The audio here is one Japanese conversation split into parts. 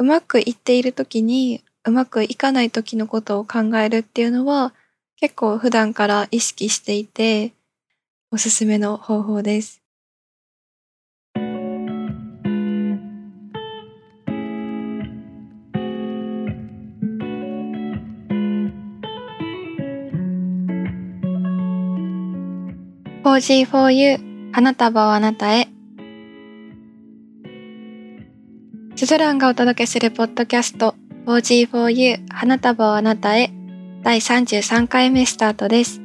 うまくいっている時にうまくいかない時のことを考えるっていうのは結構普段から意識していておすすめの方法です。4G4U 花束をあなたへスズランがお届けするポッドキャスト 4G4U 花束をあなたへ第33回目スタートです。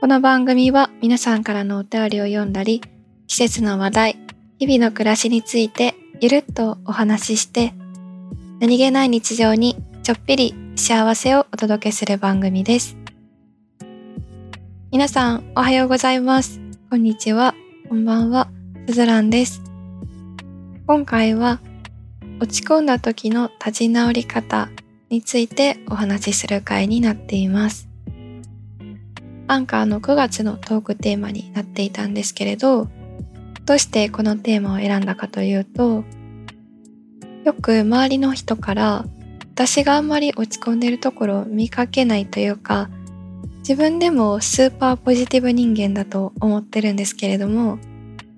この番組は皆さんからのお便りを読んだり、季節の話題、日々の暮らしについてゆるっとお話しして、何気ない日常にちょっぴり幸せをお届けする番組です。皆さんおはようございます。こんにちは。こんばんは。すずらんです。今回は落ち込んだ時の立ち直り方についてお話しする回になっています。アンカーの9月のトークテーマになっていたんですけれど、どうしてこのテーマを選んだかというと、よく周りの人から私があんまり落ち込んでるところを見かけないというか、自分でもスーパーポジティブ人間だと思ってるんですけれども、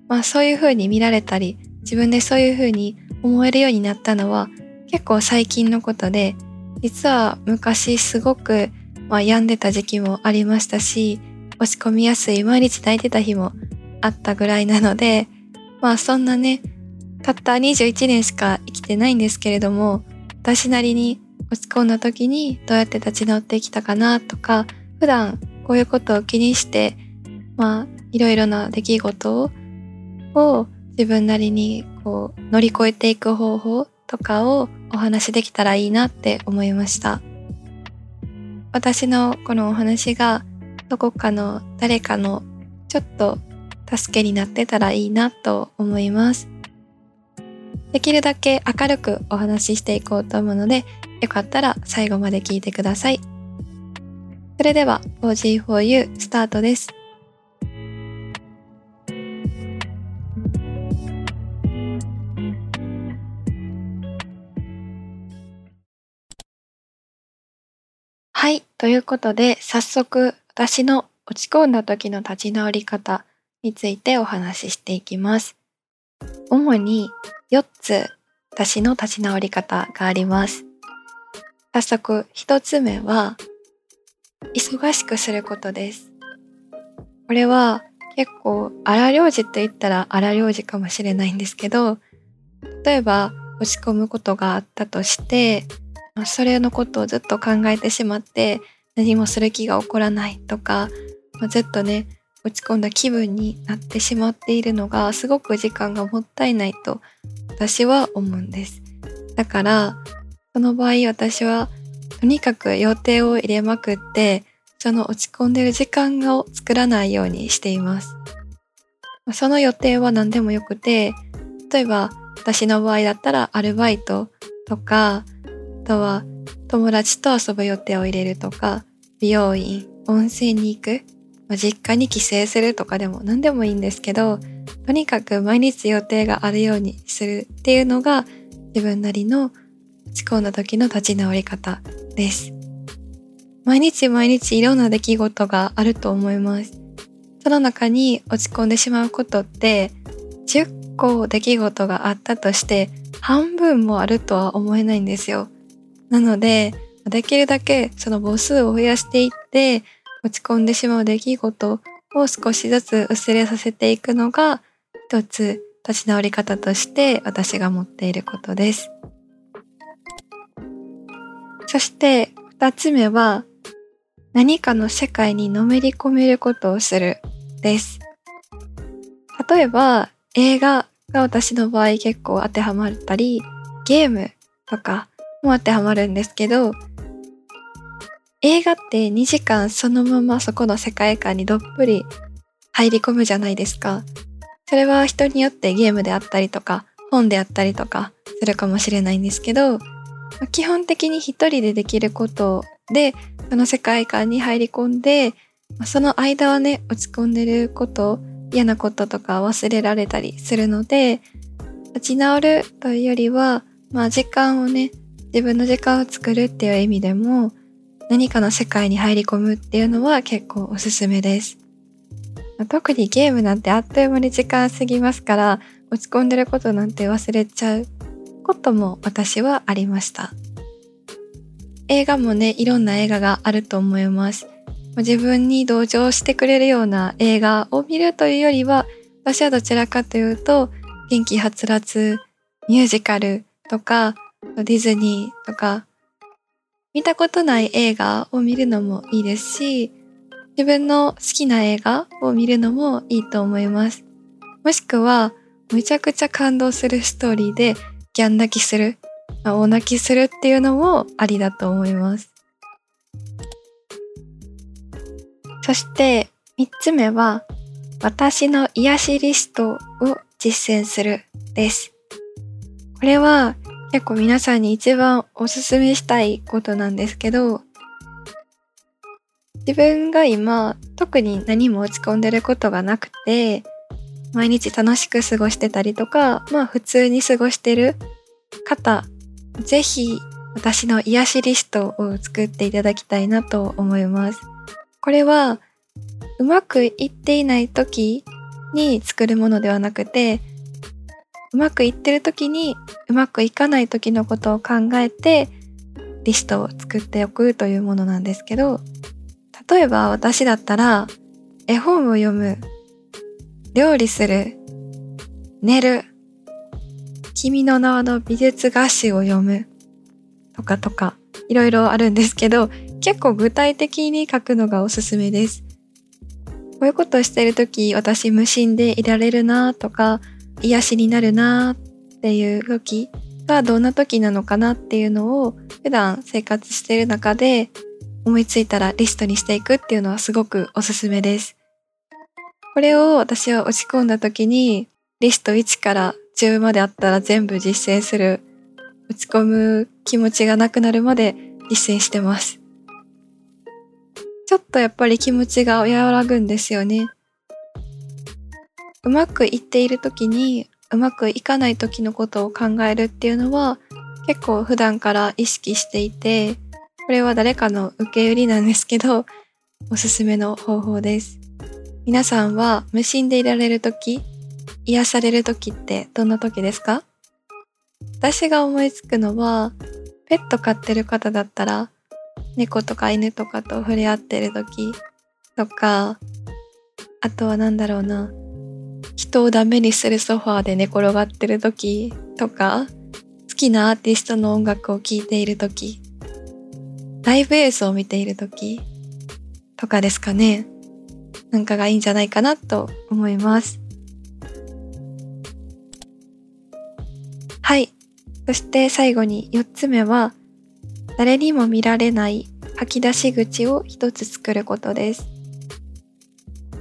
まあそういう風に見られたり、自分でそういう風に思えるようになったのは結構最近のことで、実は昔すごく、まあ、病んでた時期もありましたし、落ち込みやすい毎日泣いてた日もあったぐらいなので、まあそんなね、たった21年しか生きてないんですけれども、私なりに落ち込んだ時にどうやって立ち直ってきたかなとか、普段こういうことを気にして、まあいろいろな出来事を自分なりにこう乗り越えていく方法とかをお話できたらいいなって思いました。私のこのお話がどこかの誰かのちょっと助けになってたらいいなと思います。できるだけ明るくお話ししていこうと思うので、よかったら最後まで聞いてください。それでは 4G4U スタートです。はい。ということで、早速、私の落ち込んだ時の立ち直り方についてお話ししていきます。主に4つ、私の立ち直り方があります。早速、1つ目は、忙しくすることです。これは結構荒療治って言ったら荒療治かもしれないんですけど、例えば落ち込むことがあったとして、それのことをずっと考えてしまって何もする気が起こらないとか、まあ、ずっとね落ち込んだ気分になってしまっているのがすごく時間がもったいないと私は思うんです。だからその場合私はとにかく予定を入れまくってその落ち込んでる時間を作らないようにしています。その予定は何でもよくて例えば私の場合だったらアルバイトとかとは友達と遊ぶ予定を入れるとか、美容院、温泉に行く、まあ、実家に帰省するとかでも何でもいいんですけど、とにかく毎日予定があるようにするっていうのが自分なりの落ち込んだ時の立ち直り方です。毎日毎日いろんな出来事があると思います。その中に落ち込んでしまうことって10個出来事があったとして半分もあるとは思えないんですよ。なので、できるだけその母数を増やしていって、落ち込んでしまう出来事を少しずつ薄れさせていくのが、一つ立ち直り方として私が持っていることです。そして二つ目は、何かの世界にのめり込めることをするです。例えば、映画が私の場合結構当てはまったり、ゲームとかも当てはまるんですけど、映画って2時間そのままそこの世界観にどっぷり入り込むじゃないですか。それは人によってゲームであったりとか、本であったりとかするかもしれないんですけど、基本的に一人でできることで、その世界観に入り込んで、その間はね、落ち込んでること、嫌なこととか忘れられたりするので、立ち直るというよりは、まあ時間をね、自分の時間を作るっていう意味でも、何かの世界に入り込むっていうのは結構おすすめです。特にゲームなんてあっという間に時間過ぎますから、落ち込んでることなんて忘れちゃうことも私はありました。映画もね、いろんな映画があると思います。自分に同情してくれるような映画を見るというよりは、私はどちらかというと、元気はつらつミュージカルとか、ディズニーとか、見たことない映画を見るのもいいですし、自分の好きな映画を見るのもいいと思います。もしくは、めちゃくちゃ感動するストーリーでギャン泣きする、大泣きするっていうのもありだと思います。そして3つ目は、私の癒しリストを実践するです。これは結構皆さんに一番おすすめしたいことなんですけど、自分が今特に何も落ち込んでることがなくて、毎日楽しく過ごしてたりとか、まあ普通に過ごしてる方、ぜひ私の癒しリストを作っていただきたいなと思います。これはうまくいっていない時に作るものではなくて、うまくいってる時にうまくいかない時のことを考えてリストを作っておくというものなんですけど例えば私だったら絵本を読む料理する寝る君の名はの美術画集を読むとかとかいろいろあるんですけど結構具体的に書くのがおすすめです。こういうことをしてる時私無心でいられるなとか癒しになるなっていう時がどんな時なのかなっていうのを普段生活している中で思いついたらリストにしていくっていうのはすごくおすすめです。これを私は落ち込んだ時にリスト1から10まであったら全部実践する落ち込む気持ちがなくなるまで実践してます。ちょっとやっぱり気持ちが和らぐんですよね。うまくいっている時にうまくいかない時のことを考えるっていうのは結構普段から意識していてこれは誰かの受け売りなんですけどおすすめの方法です。皆さんは無心でいられる時癒される時ってどんな時ですか？私が思いつくのはペット飼ってる方だったら猫とか犬とかと触れ合ってる時とかあとは何だろうな。人をダメにするソファーで寝転がってる時とか、好きなアーティストの音楽を聴いている時、ライブ映像を見ている時とかですかね。なんかがいいんじゃないかなと思います。はい。そして最後に4つ目は、誰にも見られない吐き出し口を一つ作ることです。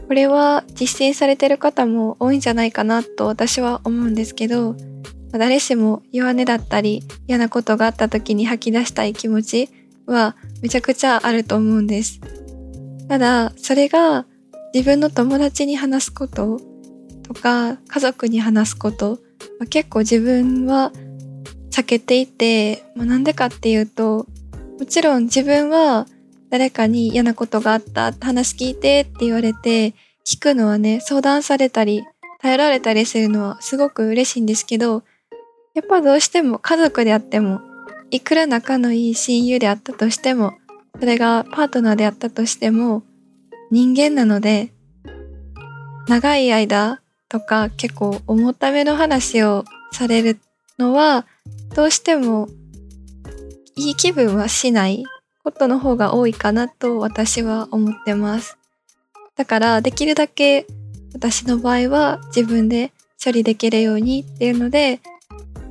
これは実践されてる方も多いんじゃないかなと私は思うんですけど、誰しも弱音だったり嫌なことがあった時に吐き出したい気持ちはめちゃくちゃあると思うんです。ただ、それが自分の友達に話すこととか家族に話すこと結構自分は避けていて、まあ、なんでかっていうともちろん自分は誰かに嫌なことがあった話聞いてって言われて聞くのはね相談されたり頼られたりするのはすごく嬉しいんですけどやっぱどうしても家族であってもいくら仲のいい親友であったとしてもそれがパートナーであったとしても人間なので長い間とか結構重ための話をされるのはどうしてもいい気分はしないことの方が多いかなと私は思ってます。だからできるだけ私の場合は自分で処理できるようにっていうので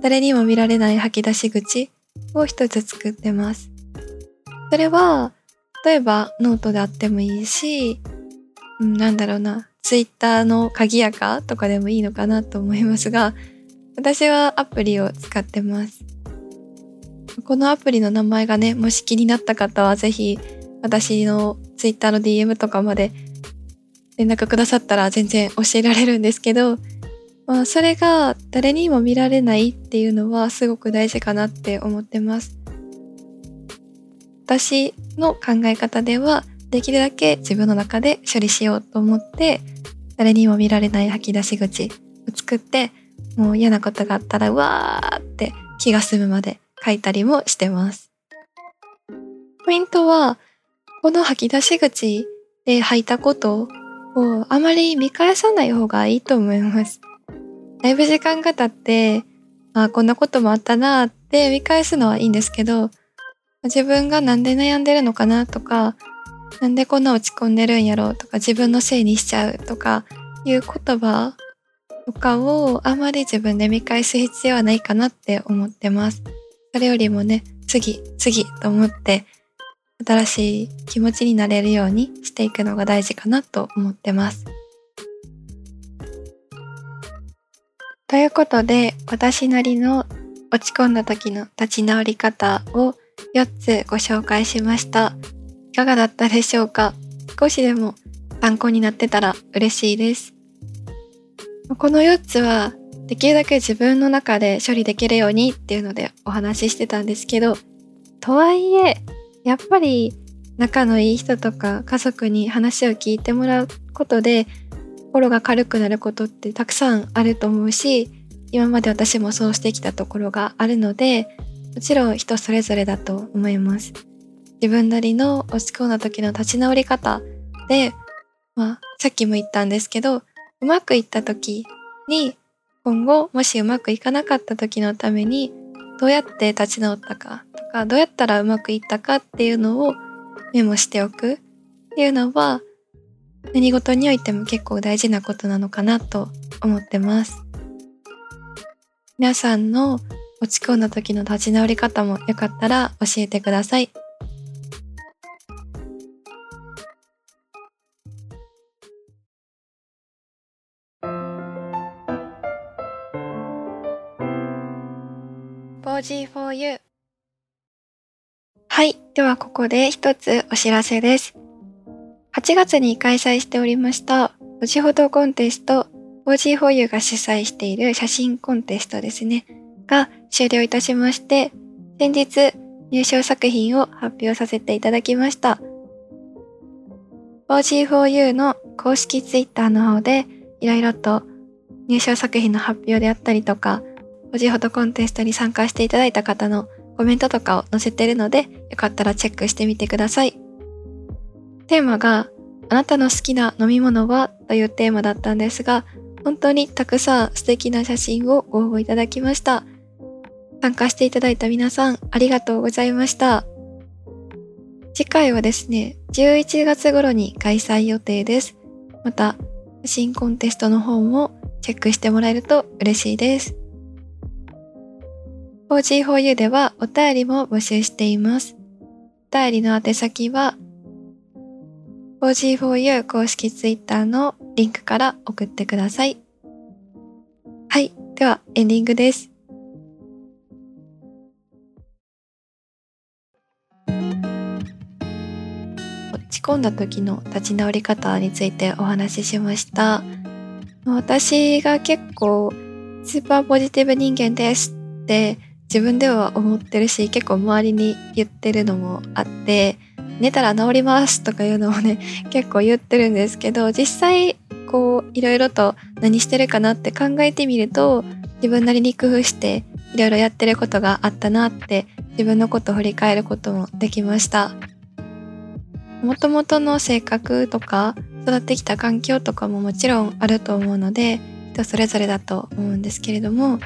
誰にも見られない吐き出し口を一つ作ってます。それは例えばノートであってもいいし、うん、なんだろうな、ツイッターの鍵やかとかでもいいのかなと思いますが、私はアプリを使ってます。このアプリの名前がね、もし気になった方はぜひ私の Twitter の DM とかまで連絡くださったら全然教えられるんですけど、まあ、それが誰にも見られないっていうのはすごく大事かなって思ってます。私の考え方ではできるだけ自分の中で処理しようと思って誰にも見られない吐き出し口を作ってもう嫌なことがあったらうわーって気が済むまで書いたりもしてます。ポイントはこの吐き出し口で吐いたことをあまり見返さない方がいいと思います。だいぶ時間が経って、あこんなこともあったなって見返すのはいいんですけど、自分がなんで悩んでるのかなとか、なんでこんな落ち込んでるんやろうとか、自分のせいにしちゃうとかいう言葉とかをあまり自分で見返す必要はないかなって思ってます。それよりもね、次、次と思って新しい気持ちになれるようにしていくのが大事かなと思ってます。ということで私なりの落ち込んだ時の立ち直り方を4つご紹介しました。いかがだったでしょうか？少しでも参考になってたら嬉しいです。この4つはできるだけ自分の中で処理できるようにっていうのでお話ししてたんですけど、とはいえやっぱり仲のいい人とか家族に話を聞いてもらうことで心が軽くなることってたくさんあると思うし今まで私もそうしてきたところがあるのでもちろん人それぞれだと思います。自分なりの落ち込んだ時の立ち直り方で、まあ、さっきも言ったんですけどうまくいった時に今後もしうまくいかなかった時のためにどうやって立ち直ったかとかどうやったらうまくいったかっていうのをメモしておくっていうのは何事においても結構大事なことなのかなと思ってます。皆さんの落ち込んだ時の立ち直り方もよかったら教えてください。4G4U はい。ではここで一つお知らせです。8月に開催しておりました、文字フォトコンテスト 4G4U が主催している写真コンテストですね、が終了いたしまして、先日入賞作品を発表させていただきました。4G4U の公式 Twitter の方でいろいろと入賞作品の発表であったりとか、文字フォトコンテストに参加していただいた方のコメントとかを載せてるので、よかったらチェックしてみてください。テーマが、あなたの好きな飲み物はというテーマだったんですが、本当にたくさん素敵な写真をご応募いただきました。参加していただいた皆さん、ありがとうございました。次回はですね、11月頃に開催予定です。また、写真コンテストの方もチェックしてもらえると嬉しいです。4G4U ではお便りも募集しています。お便りの宛先は 4G4U 公式 Twitter のリンクから送ってください。はい。では、エンディングです。落ち込んだ時の立ち直り方についてお話ししました。私が結構スーパーポジティブ人間ですって自分では思ってるし結構周りに言ってるのもあって寝たら治りますとかいうのをね 結構言ってるんですけど実際こういろいろと何してるかなって考えてみると自分なりに工夫していろいろやってることがあったなって自分のことを振り返ることもできました。もともとの性格とか育ってきた環境とかももちろんあると思うので人それぞれだと思うんですけれども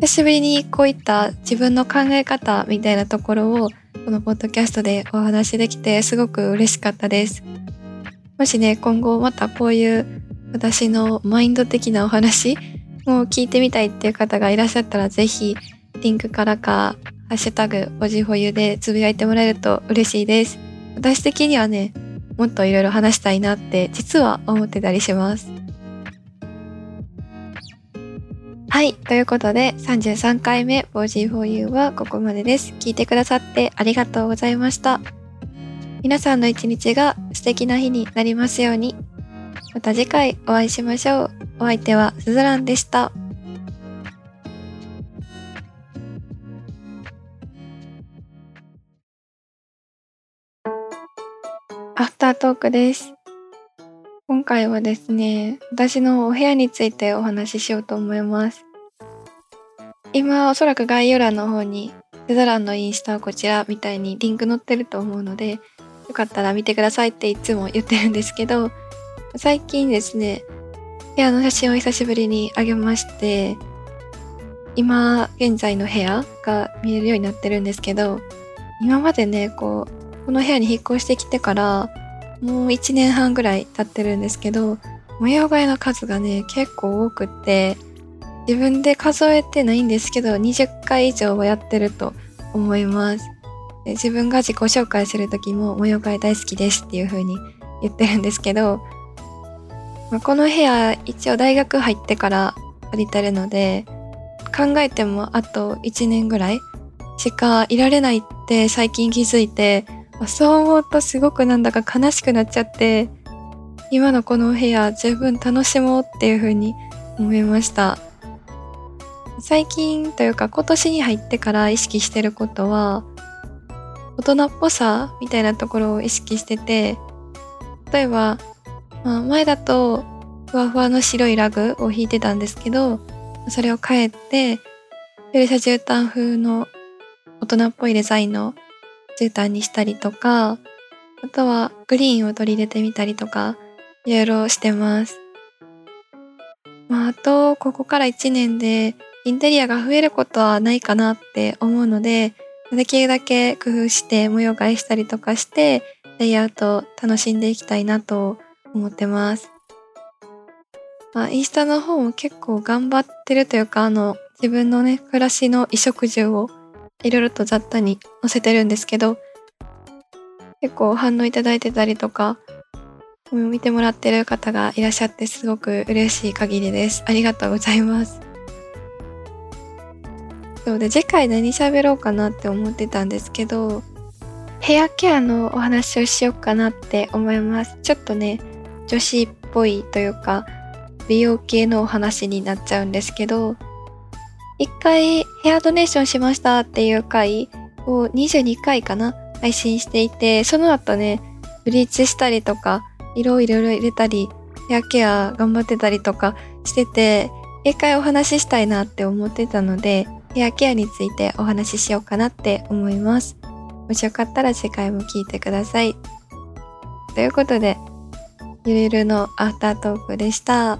久しぶりにこういった自分の考え方みたいなところをこのポッドキャストでお話できてすごく嬉しかったです。もしね、今後またこういう私のマインド的なお話も聞いてみたいっていう方がいらっしゃったらぜひリンクからかハッシュタグおじほゆでつぶやいてもらえると嬉しいです。私的にはね、もっといろいろ話したいなって実は思ってたりします。はい。ということで、33回目 4G4U はここまでです。聞いてくださってありがとうございました。皆さんの一日が素敵な日になりますように。また次回お会いしましょう。お相手はすずらんでした。アフタートークです。今回はですね、私のお部屋についてお話ししようと思います。今おそらく概要欄の方にセザランのインスタはこちらみたいにリンク載ってると思うので、よかったら見てくださいっていつも言ってるんですけど、最近ですね、部屋の写真を久しぶりにあげまして、今現在の部屋が見えるようになってるんですけど、今までね、こう、この部屋に引っ越してきてから、もう1年半ぐらい経ってるんですけど、模様替えの数がね、結構多くって、自分で数えてないんですけど、20回以上はやってると思います。自分が自己紹介する時も模様替え大好きですっていう風に言ってるんですけど、まあ、この部屋一応大学入ってから借りてるので、考えてもあと1年ぐらいしかいられないって最近気づいて、そう思うとすごくなんだか悲しくなっちゃって、今のこの部屋十分楽しもうっていう風に思いました。最近というか今年に入ってから意識してることは、大人っぽさみたいなところを意識してて、例えば、まあ、前だとふわふわの白いラグを引いてたんですけど、それを変えて、ペルシャ絨毯風の大人っぽいデザインの絨毯にしたりとか、あとはグリーンを取り入れてみたりとか、いろいろしてます。まあ、あと、ここから1年でインテリアが増えることはないかなって思うので、できるだけ工夫して模様替えしたりとかして、レイアウト楽しんでいきたいなと思ってます。まあ、インスタの方も結構頑張ってるというか、あの、自分のね、暮らしの衣食住をいろいろと雑多に載せてるんですけど、結構反応いただいてたりとか、見てもらってる方がいらっしゃってすごく嬉しい限りです。ありがとうございます。そうで、次回何喋ろうかなって思ってたんですけど、ヘアケアのお話をしようかなって思います。ちょっとね、女子っぽいというか、美容系のお話になっちゃうんですけど、一回ヘアドネーションしましたっていう回を22回かな配信していて、その後ね、ブリーチしたりとか、色をいろいろ入れたり、ヘアケア頑張ってたりとかしてて、一回お話ししたいなって思ってたので、ヘアケアについてお話ししようかなって思います。もしよかったら次回も聞いてください。ということで、ゆるゆるのアフタートークでした。